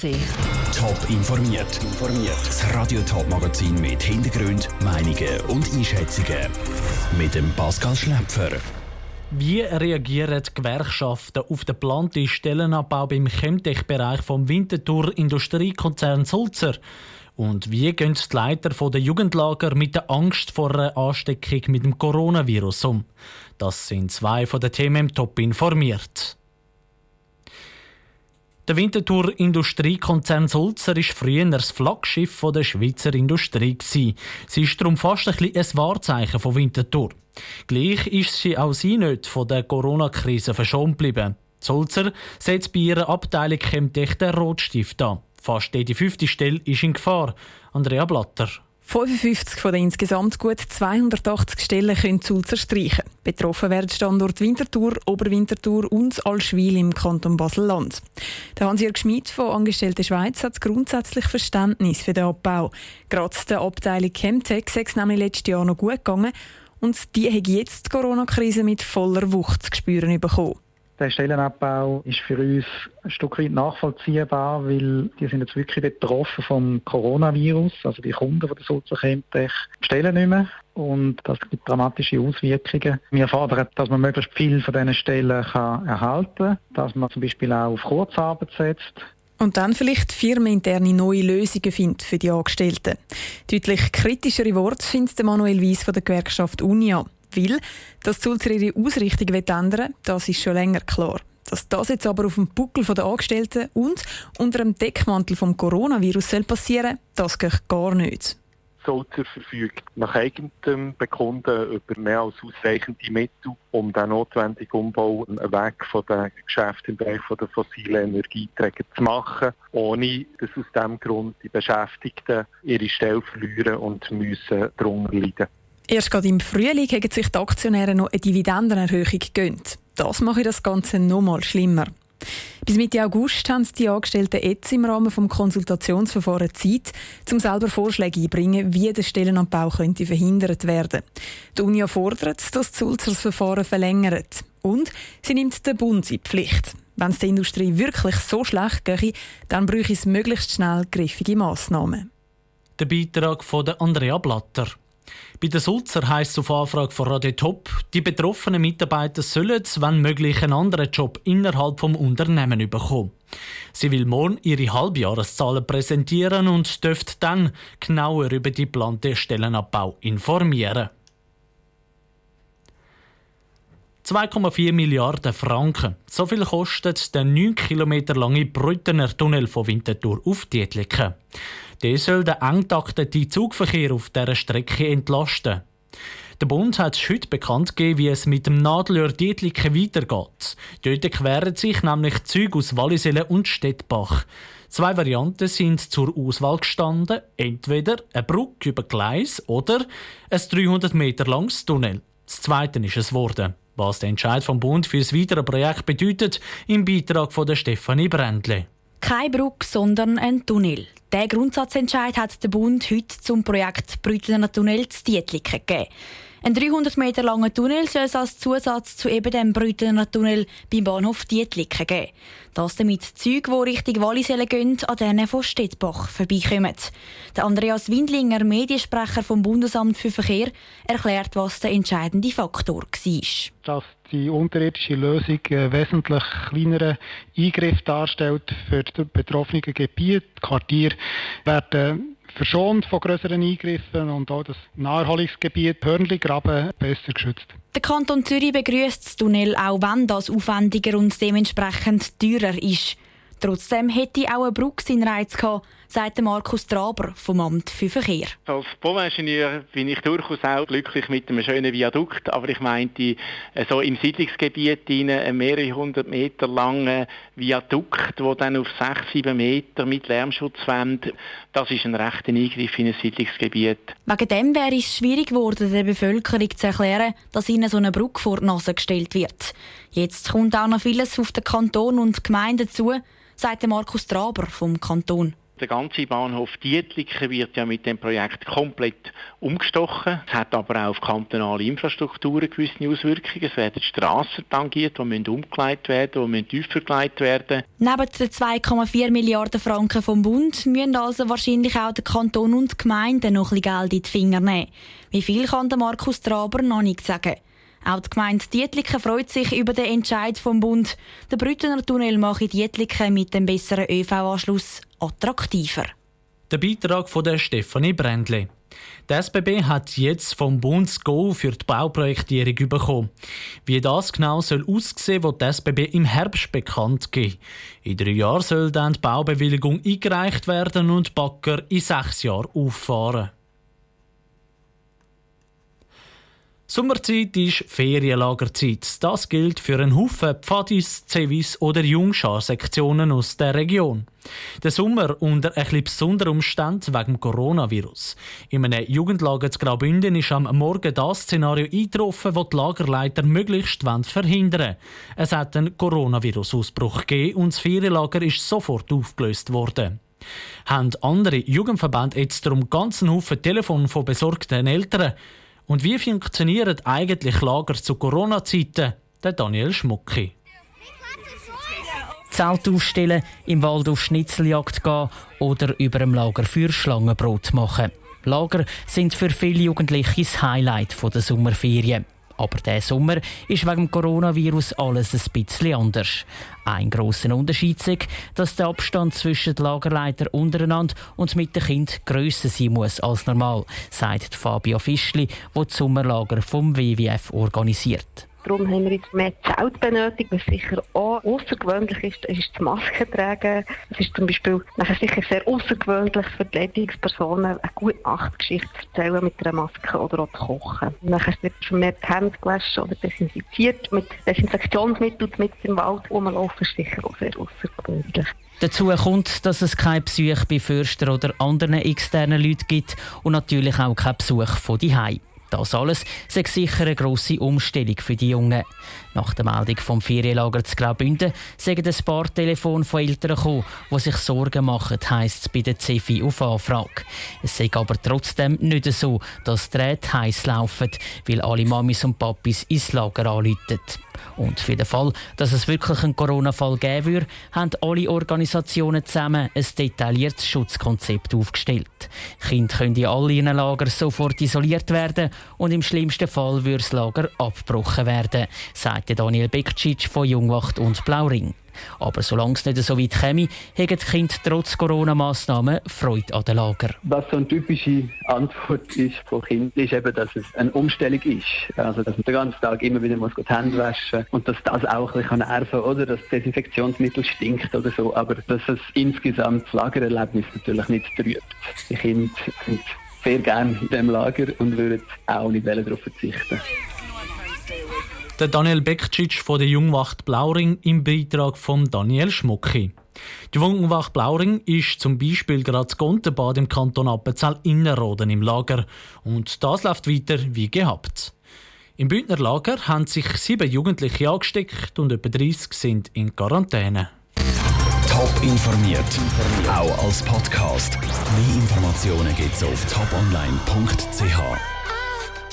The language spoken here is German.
Top informiert. Das Radio Top Magazin mit Hintergrund, Meinungen und Einschätzungen mit dem Pascal Schläpfer. Wie reagieren die Gewerkschaften auf den geplanten Stellenabbau beim Chemtech-Bereich vom Winterthur Industriekonzern Sulzer? Und wie gehen die Leiter der Jugendlager mit der Angst vor einer Ansteckung mit dem Coronavirus um? Das sind zwei von den Themen im Top informiert. Der Winterthur Industriekonzern Sulzer war früher das Flaggschiff der Schweizer Industrie. Sie ist darum fast ein, ein Wahrzeichen von Winterthur. Gleich ist sie auch sie nicht von der Corona-Krise verschont geblieben. Sulzer setzt bei ihrer Abteilung Chemtech den Rotstift an. Fast jede fünfte Stelle ist in Gefahr. Andrea Blatter. 55 von den insgesamt gut 280 Stellen können Sulzer streichen. Betroffen werden Standort Winterthur, Oberwinterthur und Allschwil im Kanton Basel-Land. Hans-Jörg Schmid von Angestellte Schweiz hat grundsätzlich Verständnis für den Abbau. Gerade der Abteilung Chemtech sei es nämlich letztes Jahr noch gut gegangen und die hat jetzt die Corona-Krise mit voller Wucht zu spüren bekommen. Der Stellenabbau ist für uns ein Stück weit nachvollziehbar, weil die sind jetzt wirklich betroffen vom Coronavirus. Also die Kunden von der Sulzer Chemtech bestellen nicht mehr und das gibt dramatische Auswirkungen. Wir fordern, dass man möglichst viel von diesen Stellen kann erhalten kann, dass man zum Beispiel auch auf Kurzarbeit setzt. Und dann vielleicht firmeninterne neue Lösungen findet für die Angestellten. Deutlich kritischere Worte findet Manuel Weiss von der Gewerkschaft Unia will, dass Sulzer ihre Ausrichtung ändern das ist schon länger klar. Dass das jetzt aber auf dem Buckel der Angestellten und unter dem Deckmantel vom Coronavirus soll passieren, das geht gar nicht. Sulzer verfügt nach eigenem Bekunden über mehr als ausreichende Mittel, um den notwendigen Umbau weg von den Geschäften im Bereich der fossilen Energieträger zu machen, ohne dass aus diesem Grund die Beschäftigten ihre Stelle verlieren und müssen darunter leiden. Erst gerade im Frühling haben sich die Aktionäre noch eine Dividendenerhöhung gegönnt. Das mache das Ganze noch mal schlimmer. Bis Mitte August haben die Angestellten jetzt im Rahmen des Konsultationsverfahrens Zeit, um selber Vorschläge einzubringen, wie der Stellenabbau könnte verhindert werden. Die Uni fordert, dass das Verfahren verlängert. Und sie nimmt den Bund in die Pflicht. Wenn es der Industrie wirklich so schlecht gehe, dann bräuchte es möglichst schnell griffige Massnahmen. Der Beitrag von Andrea Blatter. Bei den Sulzer heisst es auf Anfrage von Radio Top, die betroffenen Mitarbeiter sollen, wenn möglich, einen anderen Job innerhalb des Unternehmens bekommen. Sie will morgen ihre Halbjahreszahlen präsentieren und dürfte dann genauer über die geplante Stellenabbau informieren. 2,4 Milliarden Franken. So viel kostet der 9 Kilometer lange Brüttener Tunnel von Winterthur auf Dietliken. Der soll den eng Zugverkehr auf dieser Strecke entlasten. Der Bund hat heute bekannt gegeben, wie es mit dem Nadelöhr Dietliken weitergeht. Dort queren sich nämlich Züge aus Wallisellen und Stettbach. Zwei Varianten sind zur Auswahl gestanden. Entweder eine Brücke über Gleis oder ein 300 Meter langes Tunnel. Das Zweite ist es geworden. Was der Entscheid vom Bund für das weitere Projekt bedeutet, im Beitrag von der Stefanie Brändle. Keine Brücke, sondern ein Tunnel. Der Grundsatzentscheid hat der Bund heute zum Projekt Brütlener Tunnel zu Dietliken gegeben. Ein 300 Meter langer Tunnel soll es als Zusatz zu eben dem Brütlener Tunnel beim Bahnhof Dietliken geben. Das damit Züge, die Richtung Wallisellen gehen, an denen von Stettbach vorbeikommen. Der Andreas Windlinger, Mediensprecher vom Bundesamt für Verkehr, erklärt, was der entscheidende Faktor war. Dass die unterirdische Lösung einen wesentlich kleineren Eingriff darstellt für das betroffene Gebiet. Die Quartiere werden verschont von größeren Eingriffen und auch das Naherholungsgebiet Hörnli-Graben besser geschützt. Der Kanton Zürich begrüßt das Tunnel, auch wenn das aufwendiger und dementsprechend teurer ist. Trotzdem hätte auch eine Brücke seinen Reiz gehabt, sagt Markus Traber vom Amt für Verkehr. Als Bauingenieur bin ich durchaus auch glücklich mit einem schönen Viadukt, aber ich meinte, äh, so im Siedlungsgebiet ein mehrere hundert Meter langer Viadukt, der dann auf sechs, sieben Meter mit Lärmschutzwand, das ist ein rechter Eingriff in ein Siedlungsgebiet. Wegen dem wäre es schwierig geworden, der Bevölkerung zu erklären, dass ihnen so eine Brücke vor die Nase gestellt wird. Jetzt kommt auch noch vieles auf den Kanton und die Gemeinden zu, sagt Markus Traber vom Kanton. Der ganze Bahnhof Dietliken wird ja mit dem Projekt komplett umgestochen. Es hat aber auch auf kantonale Infrastrukturen gewisse Auswirkungen. Es werden Strassen tangiert, die müssen umgeleitet werden, die müssen tiefer gelegt werden. Neben den 2,4 Milliarden Franken vom Bund müssen also wahrscheinlich auch der Kanton und die Gemeinden noch ein bisschen Geld in die Finger nehmen. Wie viel kann der Markus Traber noch nicht sagen. Auch die Gemeinde Dietliken freut sich über den Entscheid vom Bund. Der Brüttener Tunnel mache Dietliken mit dem besseren ÖV-Anschluss attraktiver. Der Beitrag von der Stefanie Brändle. Der SBB hat jetzt vom Bund das Go für die Bauprojektierung bekommen. Wie das genau soll aussehen, wird der SBB im Herbst bekannt geben. In drei Jahren soll dann die Baubewilligung eingereicht werden und Backer in sechs Jahren auffahren. Sommerzeit ist Ferienlagerzeit. Das gilt für einen Haufen Pfadis, Zevis oder Jungschar-Sektionen aus der Region. Der Sommer unter ein besonderen Umständen wegen Coronavirus. In einem Jugendlager zu Graubünden ist am Morgen das Szenario eingetroffen, das die Lagerleiter möglichst verhindern wollen. Es hat einen Coronavirus-Ausbruch gegeben und das Ferienlager ist sofort aufgelöst worden. Haben andere Jugendverbände jetzt darum ganzen Haufen Telefon von besorgten Eltern? Und wie funktionieren eigentlich Lager zu Corona-Zeiten? Der Daniel Schmucki. Zelt aufstellen, im Wald auf Schnitzeljagd gehen oder über dem Lager für Schlangenbrot machen. Lager sind für viele Jugendliche das Highlight der Sommerferien. Aber der Sommer ist wegen dem Coronavirus alles ein bisschen anders. Ein grosser Unterschied ist, dass der Abstand zwischen den Lagerleitern untereinander und mit den Kindern grösser sein muss als normal, sagt Fabio Fischli, der das Sommerlager vom WWF organisiert. Darum haben wir jetzt mehr Zelt benötigt, was sicher auch außergewöhnlich ist, ist das Maskentragen. Es ist zum Beispiel nachher sicher sehr außergewöhnlich für die Leitungspersonen, eine gute Nachtgeschichte zu erzählen mit einer Maske oder auch zu kochen. Nachher wird schon mehr die Hände gewaschen oder desinfiziert mit Desinfektionsmitteln mit im Wald rumlaufen, ist sicher auch sehr außergewöhnlich. Dazu kommt, dass es kein Besuch bei Förster oder anderen externen Leuten gibt und natürlich auch kein Besuch von die das alles sei sicher eine grosse Umstellung für die Jungen. Nach der Meldung vom Ferienlager zu Graubünden sagen ein paar Telefone von Eltern gekommen, die sich Sorgen machen, heisst es bei der CFI auf Anfrage. Es sei aber trotzdem nicht so, dass die Drähte heiß laufen, weil alle Mamis und Papis ins Lager anrufen. Und für den Fall, dass es wirklich einen Corona-Fall geben würde, haben alle Organisationen zusammen ein detailliertes Schutzkonzept aufgestellt. Kinder können in all ihren Lagern sofort isoliert werden und im schlimmsten Fall würde das Lager abgebrochen werden, sagte Daniel Bekcic von Jungwacht und Blauring. Aber solange es nicht so weit käme, haben die Kinder trotz Corona-Massnahmen Freude an den Lager. Was so eine typische Antwort ist von Kindern, ist eben, dass es eine Umstellung ist. Also, dass man den ganzen Tag immer wieder muss die Hände waschen und dass das auch ein bisschen nerven kann, oder? Dass das Desinfektionsmittel stinkt oder so. Aber dass es insgesamt das Lagererlebnis natürlich nicht trübt. Die Kinder sind sehr gerne in diesem Lager und würden auch nicht darauf verzichten. Der Daniel Bekcic von der Jungwacht Blauring im Beitrag von Daniel Schmucki. Die Jungwacht Blauring ist zum Beispiel gerade das Gontenbad im Kanton Appenzell Innerrhoden im Lager und das läuft weiter wie gehabt. Im Bündner Lager haben sich sieben Jugendliche angesteckt und etwa 30 sind in Quarantäne. Top informiert, auch als Podcast. Mehr Informationen gibt's auf toponline.ch.